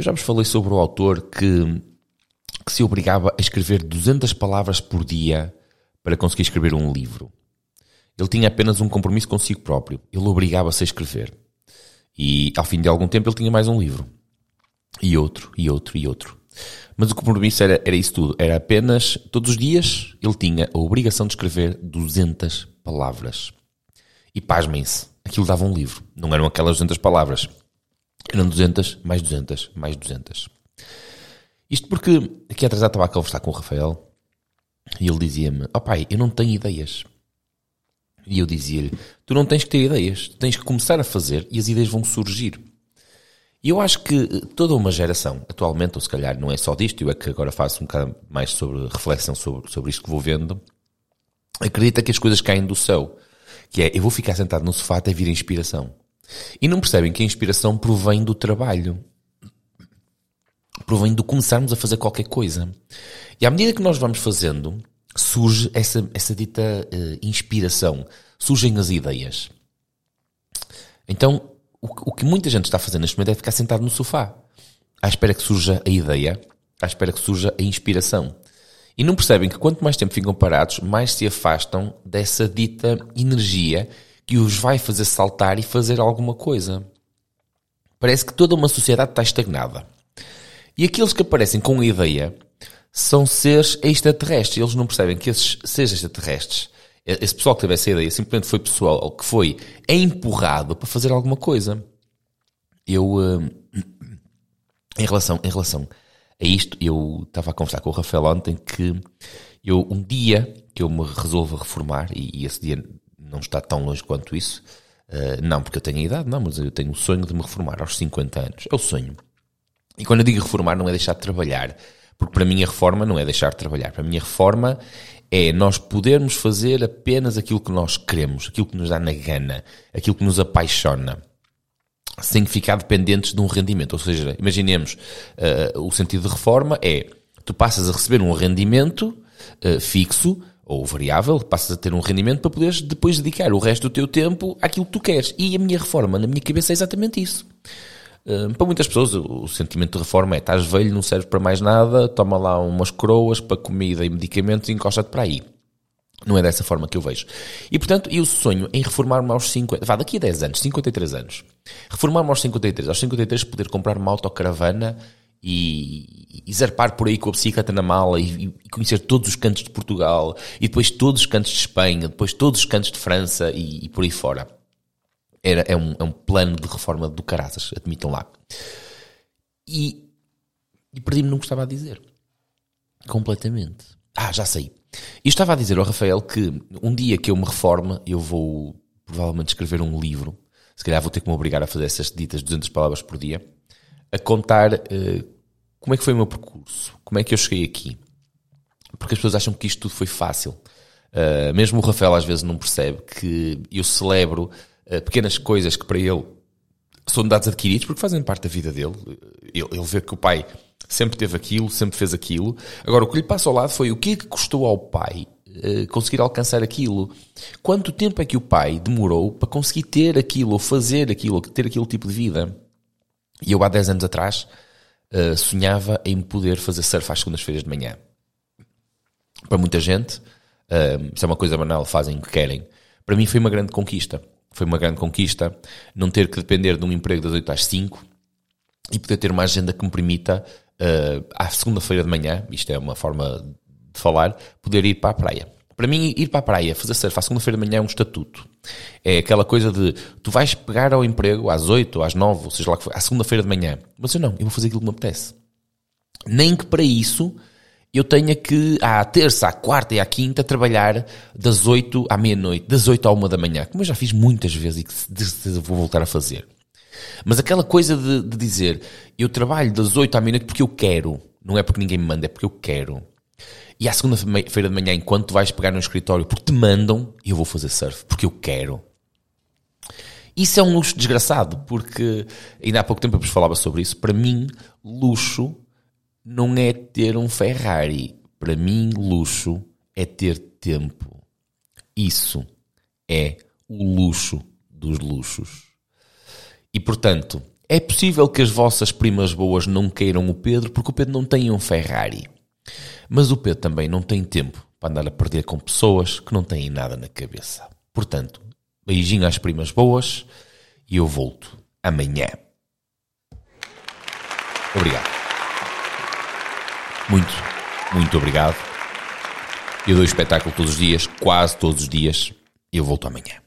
Eu já vos falei sobre o autor que, que se obrigava a escrever 200 palavras por dia para conseguir escrever um livro. Ele tinha apenas um compromisso consigo próprio. Ele obrigava-se a escrever. E ao fim de algum tempo ele tinha mais um livro. E outro, e outro, e outro. Mas o compromisso era, era isso tudo. Era apenas, todos os dias, ele tinha a obrigação de escrever 200 palavras. E pasmem-se, aquilo dava um livro. Não eram aquelas 200 palavras. Eram 200, mais 200, mais 200. Isto porque aqui atrasado estava a conversar com o Rafael e ele dizia-me: Ó oh pai, eu não tenho ideias. E eu dizia-lhe: Tu não tens que ter ideias, tens que começar a fazer e as ideias vão surgir. E eu acho que toda uma geração, atualmente, ou se calhar não é só disto, eu é que agora faço um bocado mais sobre reflexão sobre, sobre isto que vou vendo, acredita que as coisas caem do céu. Que é, eu vou ficar sentado no sofá até vir a inspiração. E não percebem que a inspiração provém do trabalho. Provém de começarmos a fazer qualquer coisa. E à medida que nós vamos fazendo, surge essa, essa dita uh, inspiração. Surgem as ideias. Então, o, o que muita gente está fazendo neste momento é ficar sentado no sofá. À espera que surja a ideia. À espera que surja a inspiração. E não percebem que quanto mais tempo ficam parados, mais se afastam dessa dita energia que os vai fazer saltar e fazer alguma coisa. Parece que toda uma sociedade está estagnada. E aqueles que aparecem com a ideia são seres extraterrestres. Eles não percebem que esses seres extraterrestres, esse pessoal que teve essa ideia, simplesmente foi pessoal que foi empurrado para fazer alguma coisa. Eu, hum, em relação, em relação a isto, eu estava a conversar com o Rafael ontem que eu, um dia que eu me resolvo reformar, e, esse dia não está tão longe quanto isso. Uh, não porque eu tenho a idade, não, mas eu tenho o sonho de me reformar aos 50 anos. É o sonho. E quando eu digo reformar, não é deixar de trabalhar. Porque para mim a reforma não é deixar de trabalhar. Para mim a reforma é nós podermos fazer apenas aquilo que nós queremos, aquilo que nos dá na gana, aquilo que nos apaixona. Sem ficar dependentes de um rendimento. Ou seja, imaginemos, uh, o sentido de reforma é tu passas a receber um rendimento uh, fixo ou variável, passas a ter um rendimento para poderes depois dedicar o resto do teu tempo àquilo que tu queres. E a minha reforma, na minha cabeça, é exatamente isso. Uh, para muitas pessoas, o sentimento de reforma é: estás velho, não serve para mais nada, toma lá umas coroas para comida e medicamentos e encosta-te para aí. Não é dessa forma que eu vejo. E portanto, eu sonho em reformar-me aos 50, vá, daqui a 10 anos, 53 anos. Reformar-me aos 53, aos 53 poder comprar uma autocaravana e, e zarpar por aí com a bicicleta na mala e, e, conhecer todos os cantos de Portugal e depois todos os cantos de Espanha, depois todos os cantos de França e, e por aí fora. Era, é, um, é um plano de reforma do caraças, admitam lá. E, e perdi-me não gostava de dizer. Completamente. Ah, já sei. E estava a dizer ao Rafael que um dia que eu me reforme, eu vou provavelmente escrever um livro. Se calhar vou ter que me obrigar a fazer essas ditas 200 palavras por dia a contar uh, como é que foi o meu percurso, como é que eu cheguei aqui. Porque as pessoas acham que isto tudo foi fácil. Uh, mesmo o Rafael às vezes não percebe que eu celebro uh, pequenas coisas que para ele são dados adquiridos porque fazem parte da vida dele. Ele, ele vê que o pai sempre teve aquilo, sempre fez aquilo. Agora, o que lhe passa ao lado foi o que é que custou ao pai conseguir alcançar aquilo. Quanto tempo é que o pai demorou para conseguir ter aquilo, ou fazer aquilo, ter aquele tipo de vida? E eu há 10 anos atrás uh, sonhava em poder fazer surf às segundas-feiras de manhã. Para muita gente, uh, isso é uma coisa banal, fazem o que querem. Para mim foi uma grande conquista. Foi uma grande conquista não ter que depender de um emprego das 8 às 5 e poder ter uma agenda que me permita, uh, à segunda-feira de manhã, isto é uma forma de falar, poder ir para a praia. Para mim, ir para a praia, fazer surf à segunda-feira de manhã é um estatuto. É aquela coisa de tu vais pegar ao emprego às 8 ou às 9, ou seja lá que for, à segunda-feira de manhã. Mas eu não, eu vou fazer aquilo que me apetece. Nem que para isso eu tenha que, à terça, à quarta e à quinta, trabalhar das 8 à meia-noite, das 8 à 1 da manhã, como eu já fiz muitas vezes e que vou voltar a fazer. Mas aquela coisa de, de dizer eu trabalho das 8 à meia-noite porque eu quero, não é porque ninguém me manda, é porque eu quero. E à segunda-feira de manhã, enquanto vais pegar no escritório porque te mandam, eu vou fazer surf, porque eu quero. Isso é um luxo desgraçado, porque ainda há pouco tempo eu vos falava sobre isso. Para mim, luxo não é ter um Ferrari. Para mim, luxo é ter tempo. Isso é o luxo dos luxos. E portanto, É possível que as vossas primas boas não queiram o Pedro porque o Pedro não tem um Ferrari. Mas o Pedro também não tem tempo para andar a perder com pessoas que não têm nada na cabeça. Portanto, beijinho às primas boas e eu volto amanhã. Obrigado. Muito, muito obrigado. Eu dou espetáculo todos os dias, quase todos os dias. Eu volto amanhã.